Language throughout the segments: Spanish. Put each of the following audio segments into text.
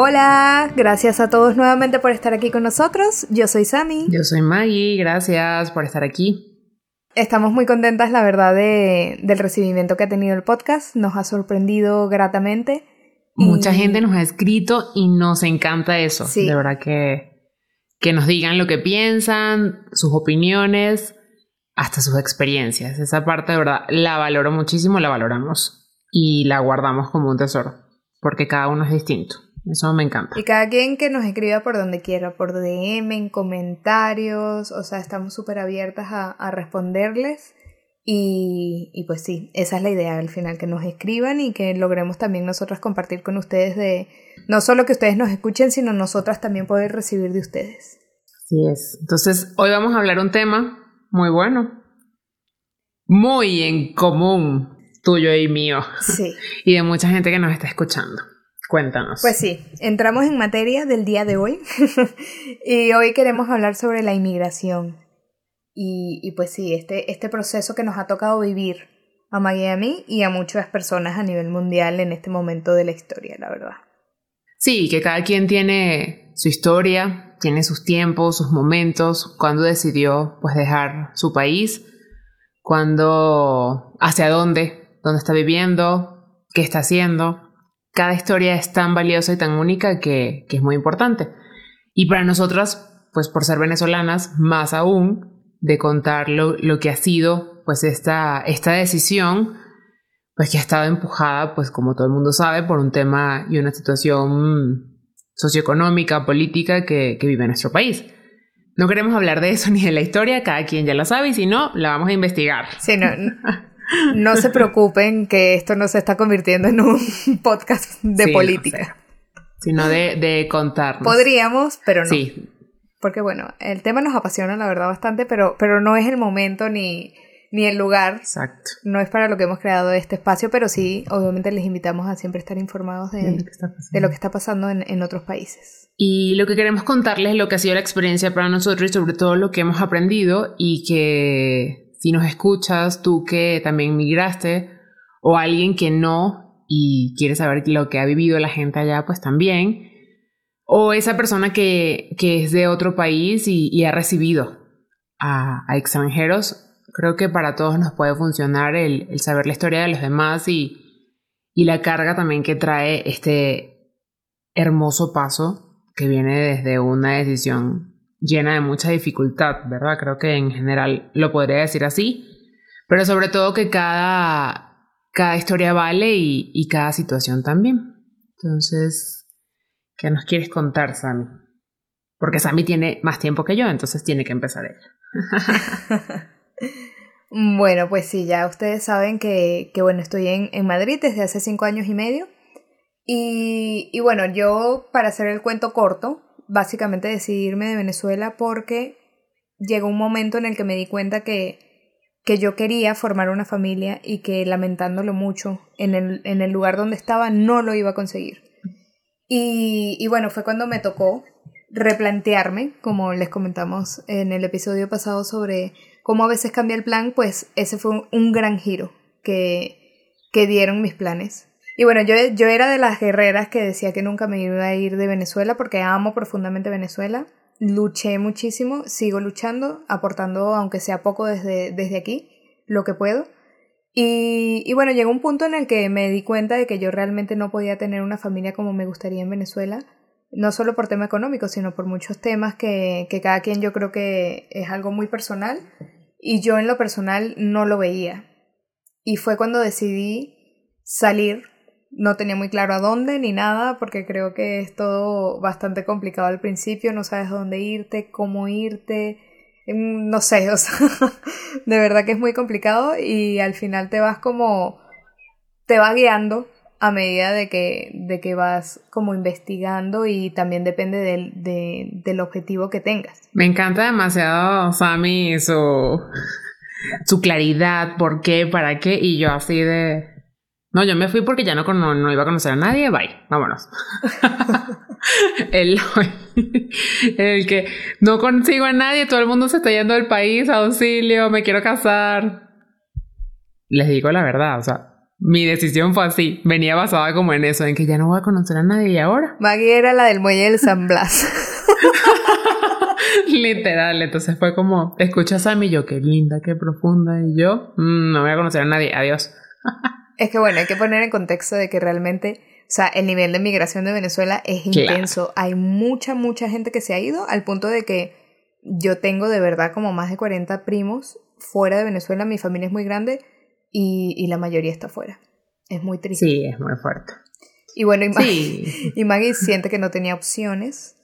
Hola, gracias a todos nuevamente por estar aquí con nosotros. Yo soy Sami. Yo soy Maggie, gracias por estar aquí. Estamos muy contentas, la verdad, de, del recibimiento que ha tenido el podcast. Nos ha sorprendido gratamente. Mucha gente nos ha escrito y nos encanta eso. Sí. De verdad que, que nos digan lo que piensan, sus opiniones, hasta sus experiencias. Esa parte, de verdad, la valoro muchísimo, la valoramos y la guardamos como un tesoro, porque cada uno es distinto. Eso me encanta. Y cada quien que nos escriba por donde quiera, por DM, en comentarios, o sea, estamos súper abiertas a, responderles. Y, y, pues sí, esa es la idea al final, que nos escriban y que logremos también nosotras compartir con ustedes de, no solo que ustedes nos escuchen, sino nosotras también poder recibir de ustedes. Así es. Entonces, hoy vamos a hablar un tema muy bueno, muy en común tuyo y mío. Sí. y de mucha gente que nos está escuchando. Cuéntanos. Pues sí, entramos en materia del día de hoy y hoy queremos hablar sobre la inmigración. Y, y, pues sí, este, este proceso que nos ha tocado vivir a Maggie y a mí y a muchas personas a nivel mundial en este momento de la historia, la verdad. Sí, que cada quien tiene su historia, tiene sus tiempos, sus momentos, cuando decidió pues dejar su país, cuando, hacia dónde, dónde está viviendo, qué está haciendo cada historia es tan valiosa y tan única que, es muy importante. Y para nosotras, pues por ser venezolanas, más aún de contar lo, que ha sido pues esta, esta decisión, pues que ha estado empujada, pues como todo el mundo sabe, por un tema y una situación socioeconómica, política que, que vive nuestro país. No queremos hablar de eso ni de la historia, cada quien ya la sabe y si no, la vamos a investigar. Sí, no, no se preocupen que esto no se está convirtiendo en un podcast de política. sino de, de contarnos. Podríamos, pero no. Sí. Porque bueno, el tema nos apasiona la verdad bastante, pero, pero no es el momento ni, ni el lugar. Exacto. No es para lo que hemos creado este espacio, pero sí, obviamente les invitamos a siempre estar informados de, de lo que está pasando en, en, otros países. Y lo que queremos contarles es lo que ha sido la experiencia para nosotros y sobre todo lo que hemos aprendido y que si nos escuchas, tú que también migraste, o alguien que no y quiere saber lo que ha vivido la gente allá, pues también. O esa persona que, es de otro país y, ha recibido a, extranjeros, creo que para todos nos puede funcionar el, saber la historia de los demás y, y la carga también que trae este hermoso paso que viene desde una decisión llena de mucha dificultad, ¿verdad? Creo que en general lo podría decir así, pero sobre todo que cada, cada historia vale y, cada situación también. Entonces, ¿qué nos quieres contar, Sammy? Porque Sammy tiene más tiempo que yo, entonces tiene que empezar ella. bueno, pues sí, ya ustedes saben que, que bueno, estoy en, en, Madrid desde hace cinco años y medio. Y, y bueno, yo, para hacer el cuento corto, básicamente decidirme de Venezuela porque llegó un momento en el que me di cuenta que, que yo quería formar una familia y que lamentándolo mucho en el, en el lugar donde estaba no lo iba a conseguir. Y, y bueno, fue cuando me tocó replantearme, como les comentamos en el episodio pasado sobre cómo a veces cambia el plan, pues ese fue un, gran giro que, que dieron mis planes. Y bueno, yo, yo era de las guerreras que decía que nunca me iba a ir de Venezuela porque amo profundamente Venezuela. Luché muchísimo, sigo luchando, aportando, aunque sea poco desde, desde aquí, lo que puedo. Y, y, bueno, llegó un punto en el que me di cuenta de que yo realmente no podía tener una familia como me gustaría en Venezuela, no solo por tema económico, sino por muchos temas que, que cada quien yo creo que es algo muy personal y yo en lo personal no lo veía. Y fue cuando decidí salir no tenía muy claro a dónde ni nada, porque creo que es todo bastante complicado al principio, no sabes dónde irte, cómo irte, mm, no sé, o sea, de verdad que es muy complicado y al final te vas como, te va guiando a medida de que, de que vas como investigando y también depende del, del objetivo que tengas. Me encanta demasiado Sammy su, su claridad, por qué, para qué, y yo así de... No, yo me fui porque ya no, no, iba a conocer a nadie, bye, vámonos. el, el que no consigo a nadie, todo el mundo se está yendo del país, auxilio, me quiero casar. Les digo la verdad, o sea, mi decisión fue así, venía basada como en eso, en que ya no voy a conocer a nadie y ahora. Maggie era la del muelle del San Blas. Literal, entonces fue como, escuchas a mí, yo, qué linda, qué profunda, y yo, mm, no voy a conocer a nadie, adiós. es que bueno, hay que poner en contexto de que realmente, o sea, el nivel de migración de Venezuela es intenso. Hay mucha, mucha gente que se ha ido al punto de que yo tengo de verdad como más de 40 primos fuera de Venezuela, mi familia es muy grande y, la mayoría está fuera. Es muy triste. Sí, es muy fuerte. Y bueno, y Maggie, siente que no tenía opciones,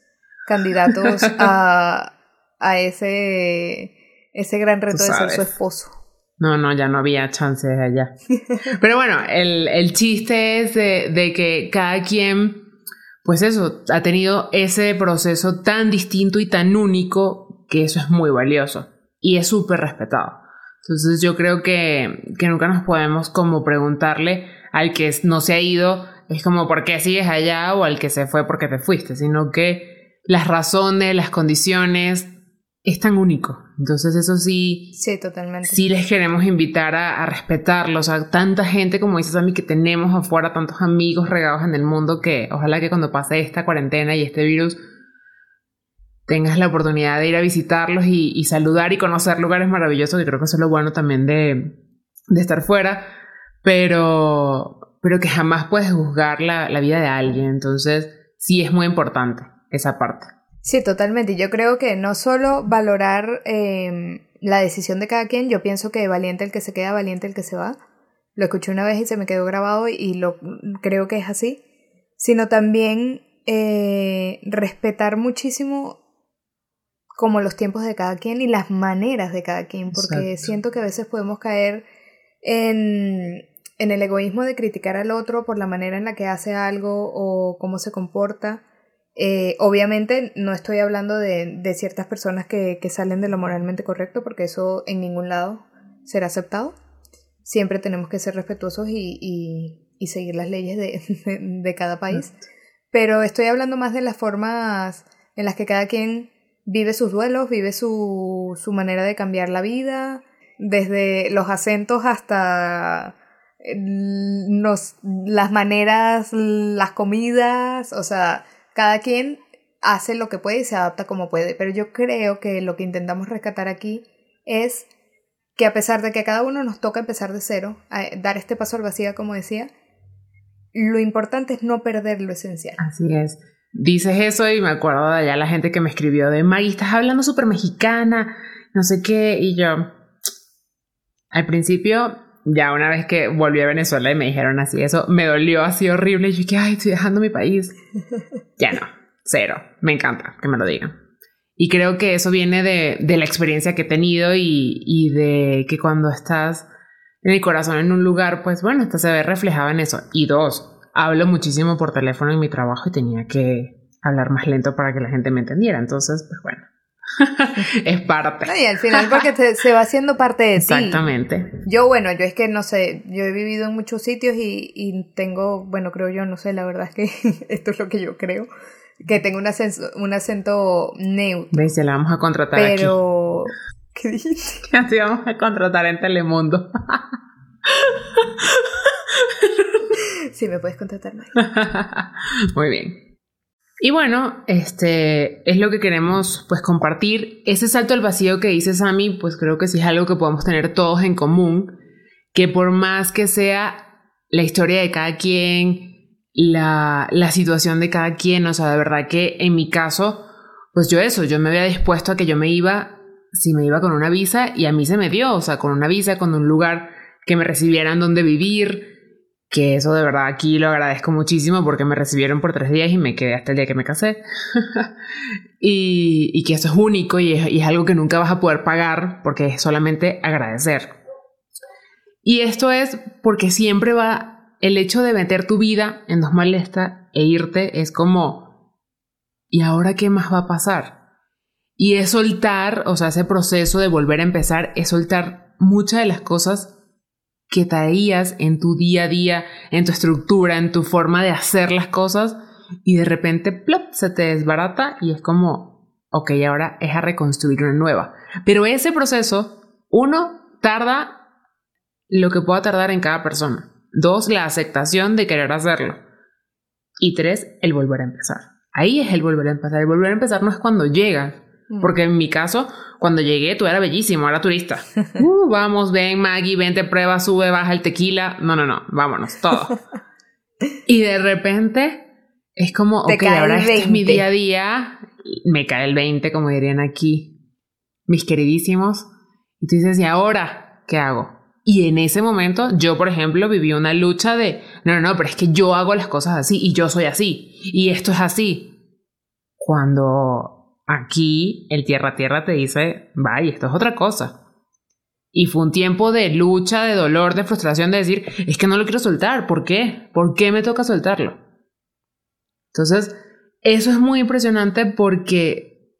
candidatos a, a ese, ese gran reto de ser su esposo. No, no, ya no había chances allá. Pero bueno, el, el chiste es de, de, que cada quien, pues eso, ha tenido ese proceso tan distinto y tan único que eso es muy valioso y es súper respetado. Entonces yo creo que, que nunca nos podemos como preguntarle al que no se ha ido, es como por qué sigues allá o al que se fue porque te fuiste, sino que las razones, las condiciones es tan único. Entonces eso sí, sí, totalmente. Sí les queremos invitar a, a respetarlos, a tanta gente como dices a mí que tenemos afuera, tantos amigos regados en el mundo que ojalá que cuando pase esta cuarentena y este virus tengas la oportunidad de ir a visitarlos y, saludar y conocer lugares maravillosos, que creo que eso es lo bueno también de, estar fuera, pero, pero que jamás puedes juzgar la, vida de alguien. Entonces, sí es muy importante esa parte. Sí, totalmente. Yo creo que no solo valorar em, la decisión de cada quien, yo pienso que valiente el que se queda, valiente el que se va. Lo escuché una vez y se me quedó grabado y lo creo que es así. Sino también eh, respetar muchísimo como los tiempos de cada quien y las maneras de cada quien, porque siento que a veces podemos caer en, en el egoísmo de criticar al otro por la manera en la que hace algo o cómo se comporta. Eh, obviamente no estoy hablando de, de ciertas personas que, que, salen de lo moralmente correcto, porque eso en ningún lado será aceptado. Siempre tenemos que ser respetuosos y, y, y seguir las leyes de, de, cada país. Pero estoy hablando más de las formas en las que cada quien vive sus duelos, vive su, su manera de cambiar la vida, desde los acentos hasta los, las maneras, las comidas, o sea, cada quien hace lo que puede y se adapta como puede, pero yo creo que lo que intentamos rescatar aquí es que a pesar de que a cada uno nos toca empezar de cero, dar este paso al vacío, como decía, lo importante es no perder lo esencial. Así es dices eso y me acuerdo de allá la gente que me escribió de Maggie, estás hablando súper mexicana, no sé qué, y yo, al principio, ya una vez que volví a Venezuela y me dijeron así, eso me dolió así horrible, y yo que, ay, estoy dejando mi país. ya no, cero, me encanta que me lo digan. Y creo que eso viene de, de la experiencia que he tenido y, y de que cuando estás en el corazón en un lugar, pues bueno, esto se ve reflejado en eso. Y dos, hablo muchísimo por teléfono en mi trabajo y tenía que hablar más lento para que la gente me entendiera. Entonces, pues bueno. es parte. y al final porque se va haciendo parte de ti. Exactamente. Yo, bueno, yo es que no sé, yo he vivido en muchos sitios y, y tengo, bueno, creo yo, no sé, la verdad es que esto es lo que yo creo, que tengo un acento, un acento neutro. Ya la vamos a contratar Pero... ¿Qué dijiste? Así vamos a contratar en Telemundo. Sí, me puedes contratar más. Muy bien. Y bueno, este es lo que queremos pues compartir. Ese salto al vacío que dice Sammy, pues creo que sí es algo que podemos tener todos en común, que por más que sea la historia de cada quien, la, la situación de cada quien, o sea, de verdad que en mi caso, pues yo eso, yo me había dispuesto a que yo me iba, si me iba con una visa, y a mí se me dio, o sea, con una visa, con un lugar que me recibieran donde vivir, que eso de verdad aquí lo agradezco muchísimo porque me recibieron por tres días y me quedé hasta el día que me casé. y, que eso es único y es, algo que nunca vas a poder pagar porque es solamente agradecer. Y esto es porque siempre va, el hecho de meter tu vida en dos maletas e irte es como, ¿y ahora qué más va a pasar? Y es soltar, o sea, ese proceso de volver a empezar, es soltar muchas de las cosas que traías en tu día a día, en tu estructura, en tu forma de hacer las cosas, y de repente, plop, se te desbarata y es como, ok, ahora es a reconstruir una nueva. Pero ese proceso, uno, tarda lo que pueda tardar en cada persona. Dos, la aceptación de querer hacerlo. Y tres, el volver a empezar. Ahí es el volver a empezar. El volver a empezar no es cuando llegas. Porque en mi caso, cuando llegué, tú eras bellísimo, era turista. Uh, vamos, ven, Maggie, vente, prueba, sube, baja el tequila. No, no, no, vámonos, todo. y de repente es como, ok, ahora este es mi día a día. Me cae el 20, como dirían aquí mis queridísimos. Y tú dices, ¿y ahora qué hago? Y en ese momento, yo, por ejemplo, viví una lucha de, no, no, no, pero es que yo hago las cosas así y yo soy así y esto es así. Cuando aquí el tierra a tierra te dice, vaya, esto es otra cosa. Y fue un tiempo de lucha, de dolor, de frustración, de decir, es que no lo quiero soltar. ¿Por qué? ¿Por qué me toca soltarlo? Entonces, eso es muy impresionante porque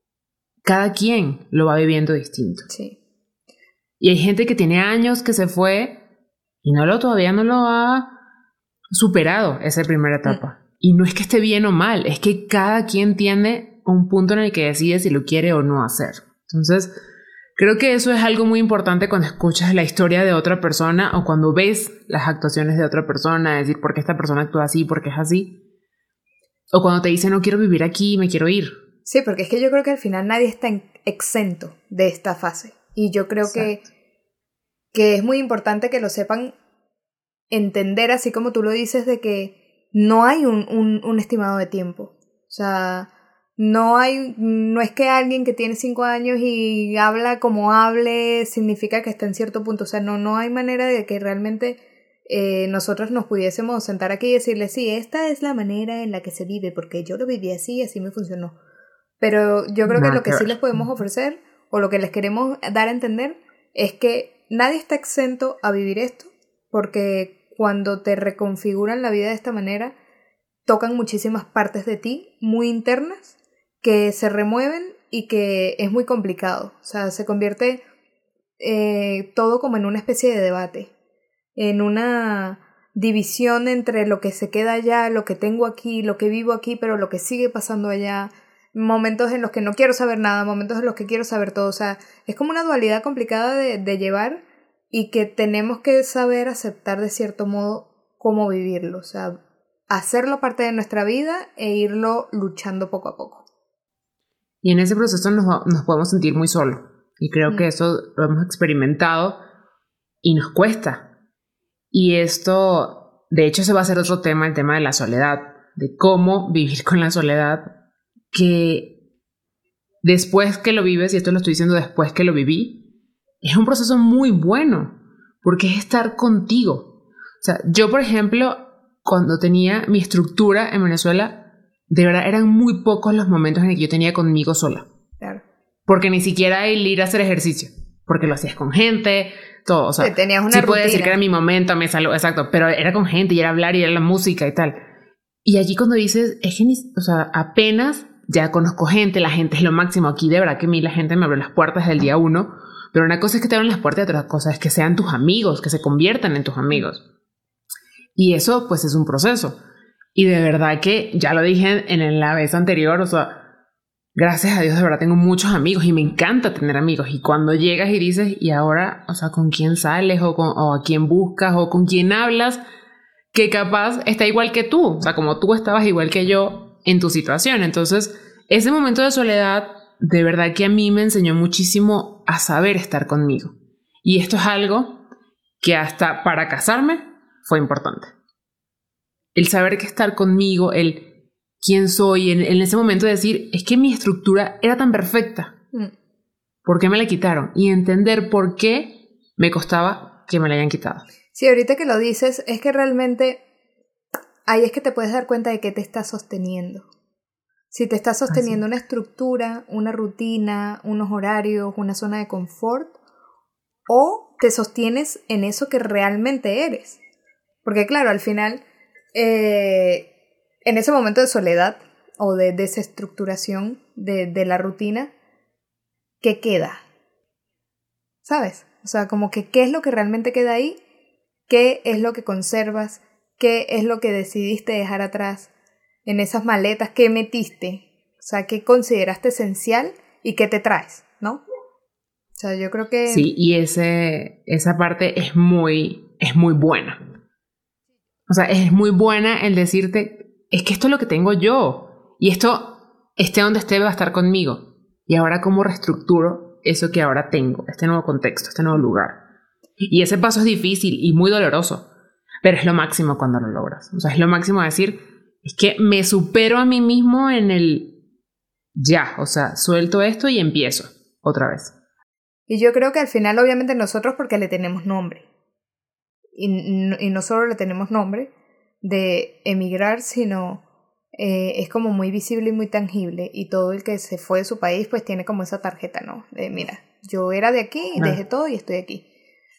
cada quien lo va viviendo distinto. Sí. Y hay gente que tiene años que se fue y no lo todavía no lo ha superado esa primera etapa. Mm. Y no es que esté bien o mal, es que cada quien tiene un punto en el que decide si lo quiere o no hacer. Entonces, creo que eso es algo muy importante cuando escuchas la historia de otra persona o cuando ves las actuaciones de otra persona, decir por qué esta persona actúa así, por qué es así. O cuando te dice no quiero vivir aquí, me quiero ir. Sí, porque es que yo creo que al final nadie está exento de esta fase. Y yo creo que, que es muy importante que lo sepan entender, así como tú lo dices, de que no hay un, un, un estimado de tiempo. O sea, no hay, no es que alguien que tiene cinco años y habla como hable significa que está en cierto punto. O sea, no, no hay manera de que realmente eh, nosotros nos pudiésemos sentar aquí y decirle, sí, esta es la manera en la que se vive, porque yo lo viví así y así me funcionó. Pero yo creo que lo que sí les podemos ofrecer, o lo que les queremos dar a entender, es que nadie está exento a vivir esto, porque cuando te reconfiguran la vida de esta manera, tocan muchísimas partes de ti muy internas que se remueven y que es muy complicado. O sea, se convierte eh, todo como en una especie de debate en una división entre lo que se queda allá, lo que tengo aquí, lo que vivo aquí, pero lo que sigue pasando allá, momentos en los que no quiero saber nada, momentos en los que quiero saber todo, o sea, es como una dualidad complicada de, de llevar y que tenemos que saber aceptar de cierto modo cómo vivirlo, o sea, hacerlo parte de nuestra vida e irlo luchando poco a poco. Y en ese proceso nos, nos podemos sentir muy solos. Y creo mm. que eso lo hemos experimentado y nos cuesta. Y esto, de hecho, se va a ser otro tema, el tema de la soledad, de cómo vivir con la soledad, que después que lo vives, y esto lo estoy diciendo después que lo viví, es un proceso muy bueno, porque es estar contigo. O sea, yo, por ejemplo, cuando tenía mi estructura en Venezuela, de verdad eran muy pocos los momentos en que yo tenía conmigo sola. Claro. Porque ni siquiera el ir a hacer ejercicio, porque lo hacías con gente, todo. O sea, tenías una sí puedo decir que era mi momento, me salud, exacto, pero era con gente y era hablar y era la música y tal. Y allí cuando dices, es que, o sea, apenas ya conozco gente, la gente es lo máximo aquí, de verdad que a mí la gente me abrió las puertas del día uno, pero una cosa es que te abren las puertas y otra cosa es que sean tus amigos, que se conviertan en tus amigos. Y eso pues es un proceso. Y de verdad que ya lo dije en la vez anterior, o sea, gracias a Dios, de verdad tengo muchos amigos y me encanta tener amigos. Y cuando llegas y dices, y ahora, o sea, con quién sales o, con, o a quién buscas o con quién hablas, que capaz está igual que tú, o sea, como tú estabas igual que yo en tu situación. Entonces, ese momento de soledad, de verdad que a mí me enseñó muchísimo a saber estar conmigo. Y esto es algo que hasta para casarme fue importante. El saber que estar conmigo, el quién soy, en, ese momento decir, es que mi estructura era tan perfecta. Mm. ¿Por qué me la quitaron? Y entender por qué me costaba que me la hayan quitado. Sí, ahorita que lo dices, es que realmente ahí es que te puedes dar cuenta de qué te está sosteniendo. Si te está sosteniendo una estructura, una rutina, unos horarios, una zona de confort, o te sostienes en eso que realmente eres. Porque claro, al final, eh, en ese momento de soledad o de desestructuración de, de la rutina, ¿qué queda? ¿Sabes? O sea, como que qué es lo que realmente queda ahí, qué es lo que conservas, qué es lo que decidiste dejar atrás en esas maletas, qué metiste, o sea, qué consideraste esencial y qué te traes, ¿no? O sea, yo creo que... Sí, y ese, esa parte es muy, es muy buena. O sea, es muy buena el decirte, es que esto es lo que tengo yo. Y esto, esté donde esté, va a estar conmigo. Y ahora, ¿cómo reestructuro eso que ahora tengo? Este nuevo contexto, este nuevo lugar. Y ese paso es difícil y muy doloroso. Pero es lo máximo cuando lo logras. O sea, es lo máximo decir, es que me supero a mí mismo en el ya. O sea, suelto esto y empiezo otra vez. Y yo creo que al final, obviamente, nosotros porque le tenemos nombre. Y, y no solo le tenemos nombre de emigrar, sino eh, es como muy visible y muy tangible. Y todo el que se fue de su país, pues tiene como esa tarjeta, ¿no? De mira, yo era de aquí, y dejé todo y estoy aquí.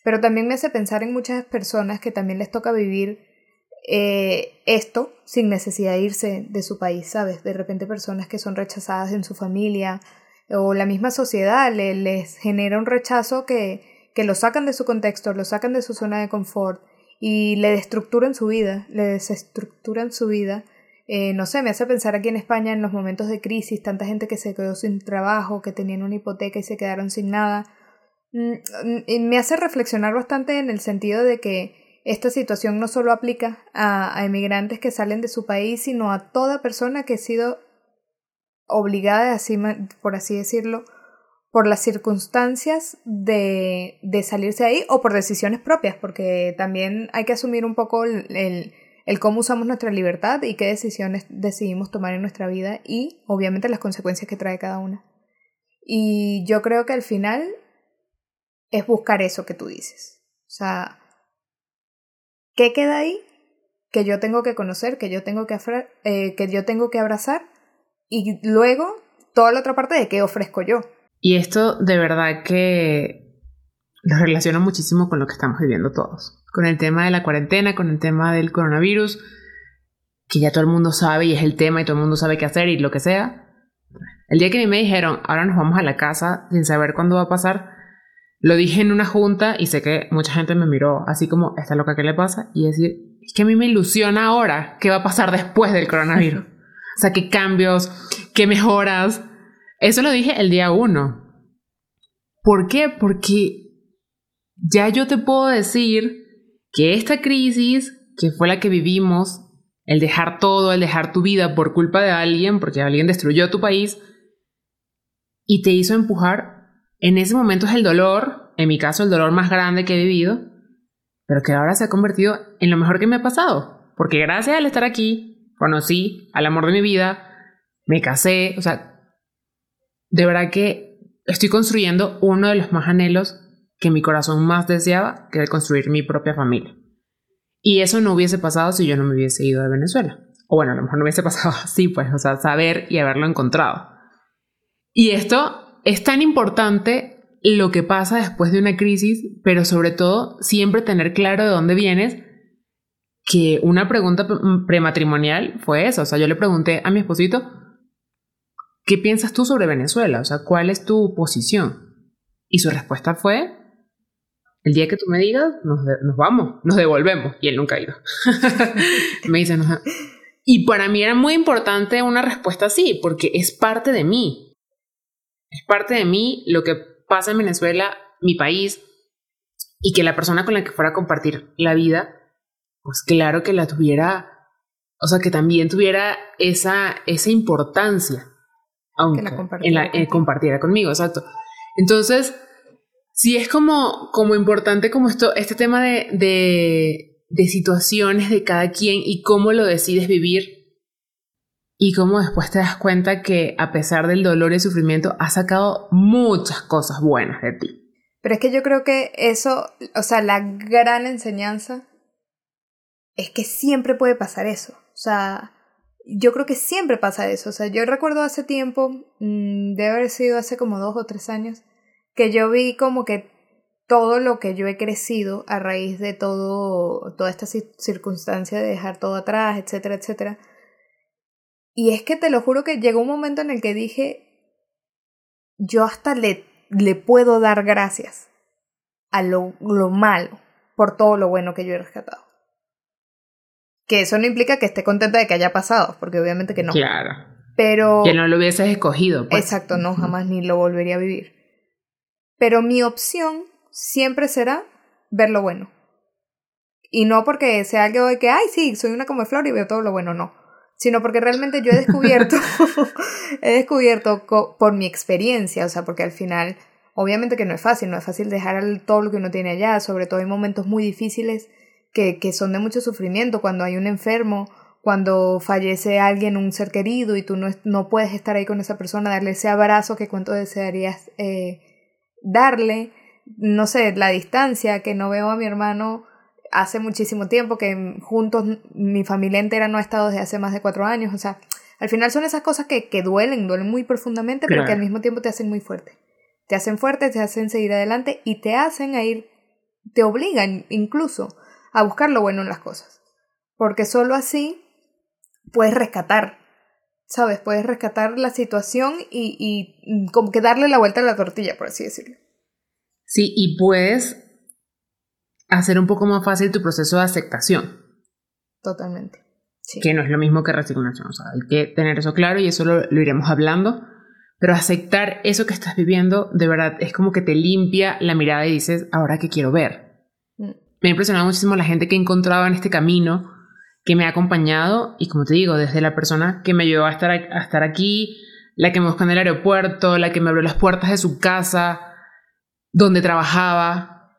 Pero también me hace pensar en muchas personas que también les toca vivir eh, esto sin necesidad de irse de su país, ¿sabes? De repente personas que son rechazadas en su familia, o la misma sociedad les genera un rechazo que, que lo sacan de su contexto, lo sacan de su zona de confort y le destructuran su vida, le desestructuran su vida. Eh, no sé, me hace pensar aquí en España en los momentos de crisis, tanta gente que se quedó sin trabajo, que tenían una hipoteca y se quedaron sin nada. Mm, me hace reflexionar bastante en el sentido de que esta situación no solo aplica a, emigrantes que salen de su país, sino a toda persona que ha sido obligada, por así decirlo, por las circunstancias de, de salirse de ahí o por decisiones propias, porque también hay que asumir un poco el, el, cómo usamos nuestra libertad y qué decisiones decidimos tomar en nuestra vida y obviamente las consecuencias que trae cada una. Y yo creo que al final es buscar eso que tú dices. O sea, ¿qué queda ahí? Que yo tengo que conocer, que yo tengo que, eh, que yo tengo que abrazar y luego toda la otra parte de qué ofrezco yo. Y esto de verdad que lo relaciona muchísimo con lo que estamos viviendo todos. Con el tema de la cuarentena, con el tema del coronavirus, que ya todo el mundo sabe y es el tema y todo el mundo sabe qué hacer y lo que sea. El día que a mí me dijeron, ahora nos vamos a la casa sin saber cuándo va a pasar, lo dije en una junta y sé que mucha gente me miró así como, ¿esta loca qué le pasa? Y decir, es que a mí me ilusiona ahora qué va a pasar después del coronavirus. O sea, qué cambios, qué mejoras. Eso lo dije el día uno. ¿Por qué? Porque ya yo te puedo decir que esta crisis, que fue la que vivimos, el dejar todo, el dejar tu vida por culpa de alguien, porque alguien destruyó tu país, y te hizo empujar, en ese momento es el dolor, en mi caso el dolor más grande que he vivido, pero que ahora se ha convertido en lo mejor que me ha pasado, porque gracias al estar aquí, conocí al amor de mi vida, me casé, o sea, de verdad que estoy construyendo uno de los más anhelos que mi corazón más deseaba, que era construir mi propia familia. Y eso no hubiese pasado si yo no me hubiese ido de Venezuela. O bueno, a lo mejor no hubiese pasado así, pues, o sea, saber y haberlo encontrado. Y esto es tan importante lo que pasa después de una crisis, pero sobre todo siempre tener claro de dónde vienes que una pregunta prematrimonial fue eso. O sea, yo le pregunté a mi esposito, ¿qué piensas tú sobre Venezuela? O sea, ¿cuál es tu posición? Y su respuesta fue, el día que tú me digas, nos, vamos, nos devolvemos. Y él nunca ha ido. me dice, no. Y para mí era muy importante una respuesta así, porque es parte de mí. Es parte de mí lo que pasa en Venezuela, mi país, y que la persona con la que fuera a compartir la vida pues claro que la tuviera, o sea, que también tuviera esa, esa importancia, aunque la compartiera, eh, compartiera conmigo, exacto. Entonces, sí es como, como importante como esto, este tema de, de, de situaciones de cada quien y cómo lo decides vivir y cómo después te das cuenta que a pesar del dolor y el sufrimiento has sacado muchas cosas buenas de ti. Pero es que yo creo que eso, o sea, la gran enseñanza es que siempre puede pasar eso. O sea, yo creo que siempre pasa eso. O sea, yo recuerdo hace tiempo, mm, debe haber sido hace como dos o tres años, que yo vi como que todo lo que yo he crecido a raíz de todo, toda esta circunstancia de dejar todo atrás, etcétera, etcétera. Y es que te lo juro que llegó un momento en el que dije, yo hasta le, le puedo dar gracias a lo, lo malo por todo lo bueno que yo he rescatado. Que eso no implica que esté contenta de que haya pasado, porque obviamente que no. Claro. Pero... Que no lo hubieses escogido. Pues. Exacto, no, jamás ni lo volvería a vivir. Pero mi opción siempre será ver lo bueno. Y no porque sea algo de que, ay, sí, soy una como flor y veo todo lo bueno, no. Sino porque realmente yo he descubierto, he descubierto por mi experiencia, o sea, porque al final, obviamente que no es fácil, no es fácil dejar todo lo que uno tiene allá, sobre todo hay momentos muy difíciles que, que son de mucho sufrimiento, cuando hay un enfermo, cuando fallece alguien, un ser querido, y tú no, no puedes estar ahí con esa persona, darle ese abrazo que cuánto desearías eh, darle, no sé, la distancia, que no veo a mi hermano hace muchísimo tiempo, que juntos mi familia entera no ha estado desde hace más de cuatro años, o sea, al final son esas cosas que, que duelen, duelen muy profundamente, pero que al mismo tiempo te hacen muy fuerte. Te hacen fuerte, te hacen seguir adelante y te hacen a ir, te obligan incluso a buscar lo bueno en las cosas. Porque solo así puedes rescatar, ¿sabes? Puedes rescatar la situación y, y como que darle la vuelta a la tortilla, por así decirlo. Sí, y puedes hacer un poco más fácil tu proceso de aceptación. Totalmente. Que no es lo mismo que resignación. O sea, hay que tener eso claro y eso lo, lo iremos hablando. Pero aceptar eso que estás viviendo, de verdad, es como que te limpia la mirada y dices, ahora que quiero ver me ha impresionado muchísimo la gente que he encontrado en este camino, que me ha acompañado y como te digo, desde la persona que me ayudó a estar, a estar aquí, la que me buscó en el aeropuerto, la que me abrió las puertas de su casa, donde trabajaba,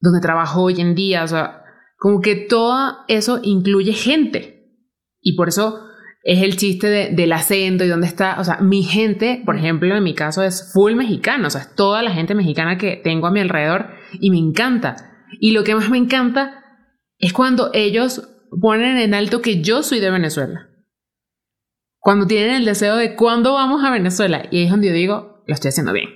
donde trabajo hoy en día, o sea, como que todo eso incluye gente. Y por eso es el chiste del acento y dónde está, o sea, mi gente, por ejemplo, en mi caso es full mexicano, o sea, es toda la gente mexicana que tengo a mi alrededor y me encanta. Y lo que más me encanta es cuando ellos ponen en alto que yo soy de Venezuela. Cuando tienen el deseo de cuándo vamos a Venezuela. Y ahí es donde yo digo, lo estoy haciendo bien.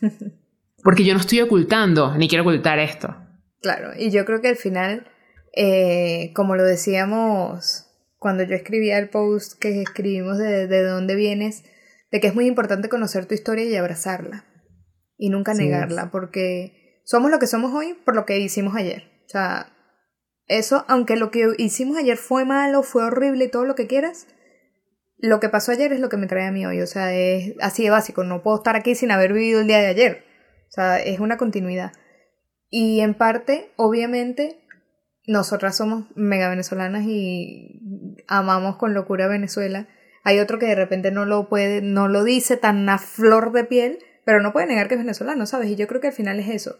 Porque yo no estoy ocultando, ni quiero ocultar esto. Claro, y yo creo que al final, eh, como lo decíamos cuando yo escribía el post que escribimos de, de dónde vienes, de que es muy importante conocer tu historia y abrazarla. Y nunca negarla, porque somos lo que somos hoy por lo que hicimos ayer. O sea, eso, aunque lo que hicimos ayer fue malo, fue horrible y todo lo que quieras, lo que pasó ayer es lo que me trae a mí hoy. O sea, es así de básico. No puedo estar aquí sin haber vivido el día de ayer. O sea, es una continuidad. Y en parte, obviamente, nosotras somos mega venezolanas y amamos con locura Venezuela. Hay otro que de repente no lo puede, no lo dice tan a flor de piel, pero no puede negar que es venezolano, ¿sabes? Y yo creo que al final es eso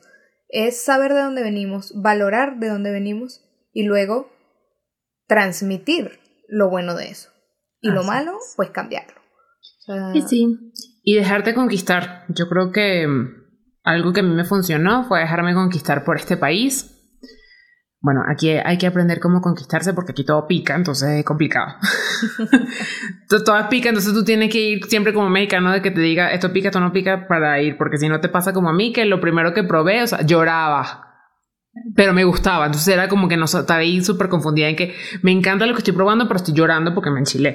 es saber de dónde venimos, valorar de dónde venimos y luego transmitir lo bueno de eso. Y lo malo, pues cambiarlo. y sí, y dejarte conquistar. Yo creo que mm, algo que a mí me funcionó fue dejarme conquistar por este país bueno, aquí hay que aprender cómo conquistarse porque aquí todo pica, entonces es complicado. todo pica, entonces tú tienes que ir siempre como mexicano de que te diga esto pica, esto no pica para ir, porque si no te pasa como a mí, que lo primero que probé, o sea, lloraba. Pero me gustaba, entonces era como que no estaba ahí súper confundida en que me encanta lo que estoy probando, pero estoy llorando porque me enchilé.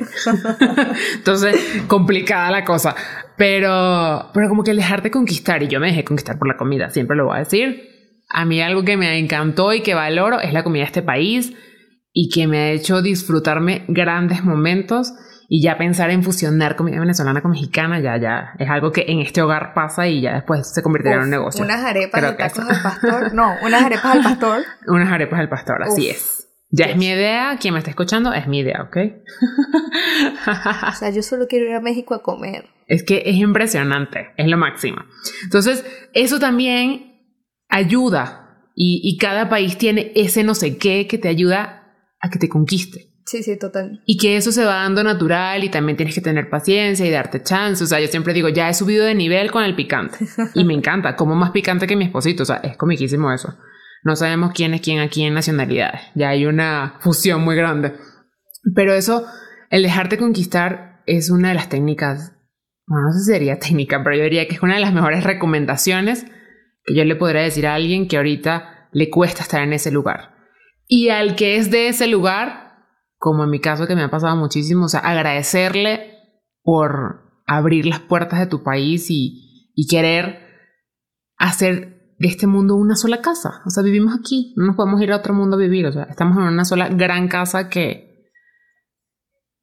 entonces, complicada la cosa. Pero, pero como que dejarte conquistar, y yo me dejé conquistar por la comida, siempre lo voy a decir a mí algo que me encantó y que valoro es la comida de este país y que me ha hecho disfrutarme grandes momentos y ya pensar en fusionar comida venezolana con mexicana ya ya es algo que en este hogar pasa y ya después se convertirá en un negocio. Unas arepas de tacos al pastor, no, unas arepas al pastor. unas arepas al pastor, así es. Ya es mi idea, quien me está escuchando es mi idea, ¿ok? o sea, yo solo quiero ir a México a comer. Es que es impresionante, es lo máximo. Entonces, eso también ayuda y, cada país tiene ese no sé qué que te ayuda a que te conquiste. Sí, sí, total. Y que eso se va dando natural y también tienes que tener paciencia y darte chance. O sea, yo siempre digo, ya he subido de nivel con el picante. Y me encanta, como más picante que mi esposito. O sea, es comiquísimo eso. No sabemos quién es quién aquí en nacionalidades. Ya hay una fusión muy grande. Pero eso, el dejarte conquistar es una de las técnicas, bueno, no sé si sería técnica, pero yo diría que es una de las mejores recomendaciones que yo le podría decir a alguien que ahorita le cuesta estar en ese lugar. Y al que es de ese lugar, como en mi caso que me ha pasado muchísimo, o sea, agradecerle por abrir las puertas de tu país y, y querer hacer de este mundo una sola casa. O sea, vivimos aquí, no nos podemos ir a otro mundo a vivir. O sea, estamos en una sola gran casa que,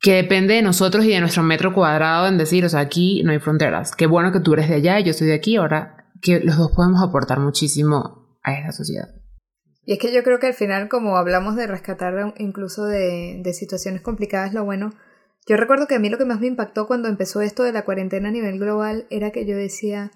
que depende de nosotros y de nuestro metro cuadrado en decir, o sea, aquí no hay fronteras. Qué bueno que tú eres de allá yo soy de aquí, ahora que los dos podemos aportar muchísimo a esta sociedad. Y es que yo creo que al final, como hablamos de rescatar incluso de, situaciones complicadas, lo bueno, yo recuerdo que a mí lo que más me impactó cuando empezó esto de la cuarentena a nivel global era que yo decía,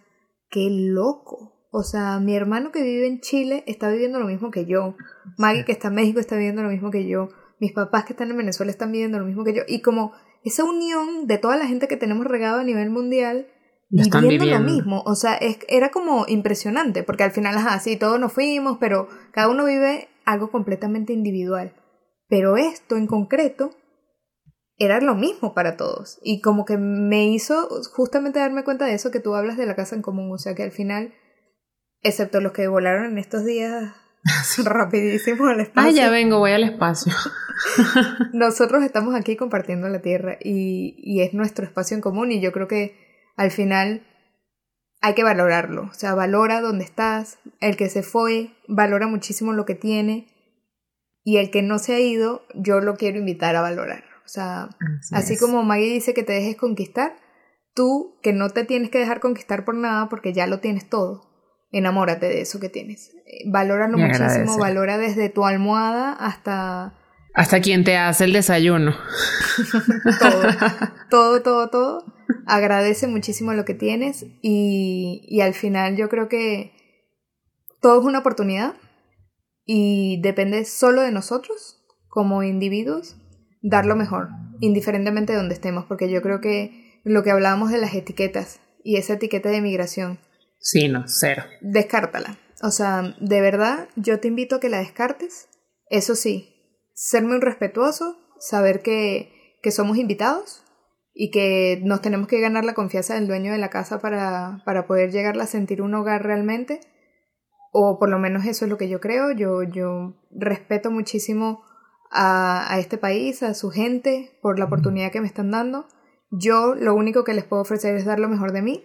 qué loco. O sea, mi hermano que vive en Chile está viviendo lo mismo que yo. Maggie que está en México está viviendo lo mismo que yo. Mis papás que están en Venezuela están viviendo lo mismo que yo. Y como esa unión de toda la gente que tenemos regado a nivel mundial, viviendo, lo mismo. O sea, es, era como impresionante, porque al final, ajá, sí, todos nos fuimos, pero cada uno vive algo completamente individual. Pero esto en concreto era lo mismo para todos. Y como que me hizo justamente darme cuenta de eso que tú hablas de la casa en común. O sea, que al final, excepto los que volaron en estos días rapidísimo al espacio. Ah, ya vengo, voy al espacio. nosotros estamos aquí compartiendo la Tierra y, y es nuestro espacio en común y yo creo que al final hay que valorarlo. O sea, valora dónde estás. El que se fue valora muchísimo lo que tiene. Y el que no se ha ido, yo lo quiero invitar a valorar. O sea, así, como Maggie dice que te dejes conquistar, tú que no te tienes que dejar conquistar por nada porque ya lo tienes todo. Enamórate de eso que tienes. Valóralo muchísimo, valora desde tu almohada hasta... Hasta quien te hace el desayuno. todo, todo, todo, todo. Agradece muchísimo lo que tienes y, y al final yo creo que todo es una oportunidad y depende solo de nosotros como individuos dar lo mejor, indiferentemente de donde estemos, porque yo creo que lo que hablábamos de las etiquetas y esa etiqueta de migración. Sí, no, cero. Descártala. O sea, de verdad, yo te invito a que la descartes. Eso sí, serme un respetuoso, saber que, que somos invitados y que nos tenemos que ganar la confianza del dueño de la casa para, para poder llegar a sentir un hogar realmente. O por lo menos eso es lo que yo creo. Yo, yo respeto muchísimo a, este país, a su gente, por la oportunidad que me están dando. Yo lo único que les puedo ofrecer es dar lo mejor de mí.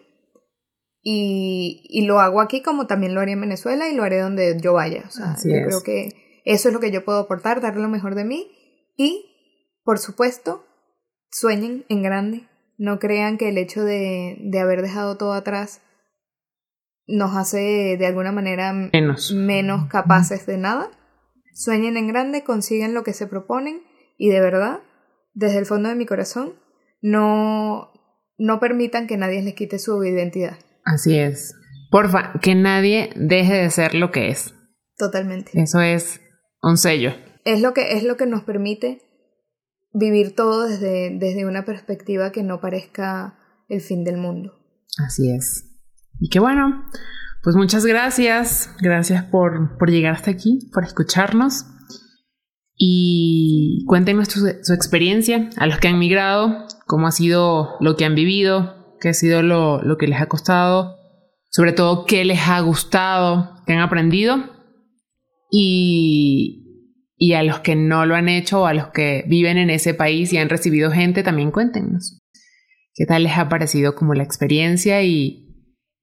Y, y lo hago aquí como también lo haría en Venezuela y lo haré donde yo vaya. O sea, yo creo que eso es lo que yo puedo aportar, dar lo mejor de mí. Y, por supuesto, sueñen en grande. No crean que el hecho de, de haber dejado todo atrás nos hace de alguna manera menos, menos capaces de nada. Sueñen en grande, consiguen lo que se proponen y de verdad, desde el fondo de mi corazón, no, no permitan que nadie les quite su identidad. Así es. Porfa, que nadie deje de ser lo que es. Totalmente. Eso es un sello. Es lo que, es lo que nos permite vivir todo desde, desde una perspectiva que no parezca el fin del mundo. Así es. Y qué bueno, pues muchas gracias, gracias por, por llegar hasta aquí, por escucharnos y cuéntenos su, su, experiencia a los que han migrado, cómo ha sido lo que han vivido, qué ha sido lo, lo que les ha costado, sobre todo qué les ha gustado, qué han aprendido y, y a los que no lo han hecho o a los que viven en ese país y han recibido gente, también cuéntenos qué tal les ha parecido como la experiencia y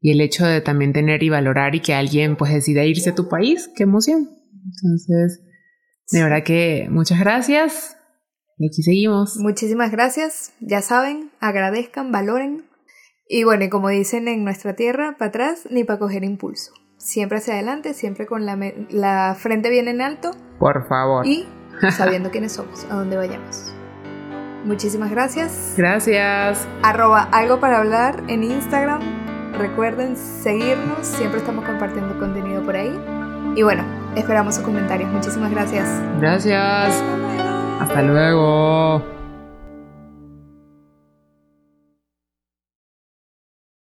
y el hecho de también tener y valorar y que alguien pues decida irse a tu país, qué emoción. Entonces, de verdad que muchas gracias y aquí seguimos. Muchísimas gracias, ya saben, agradezcan, valoren y bueno, y como dicen en nuestra tierra, para atrás ni para coger impulso. Siempre hacia adelante, siempre con la, la frente bien en alto. Por favor. Y sabiendo quiénes somos, a dónde vayamos. Muchísimas gracias. Gracias. Arroba algo para hablar en Instagram Recuerden seguirnos, siempre estamos compartiendo contenido por ahí. Y bueno, esperamos sus comentarios. Muchísimas gracias. Gracias. Hasta luego.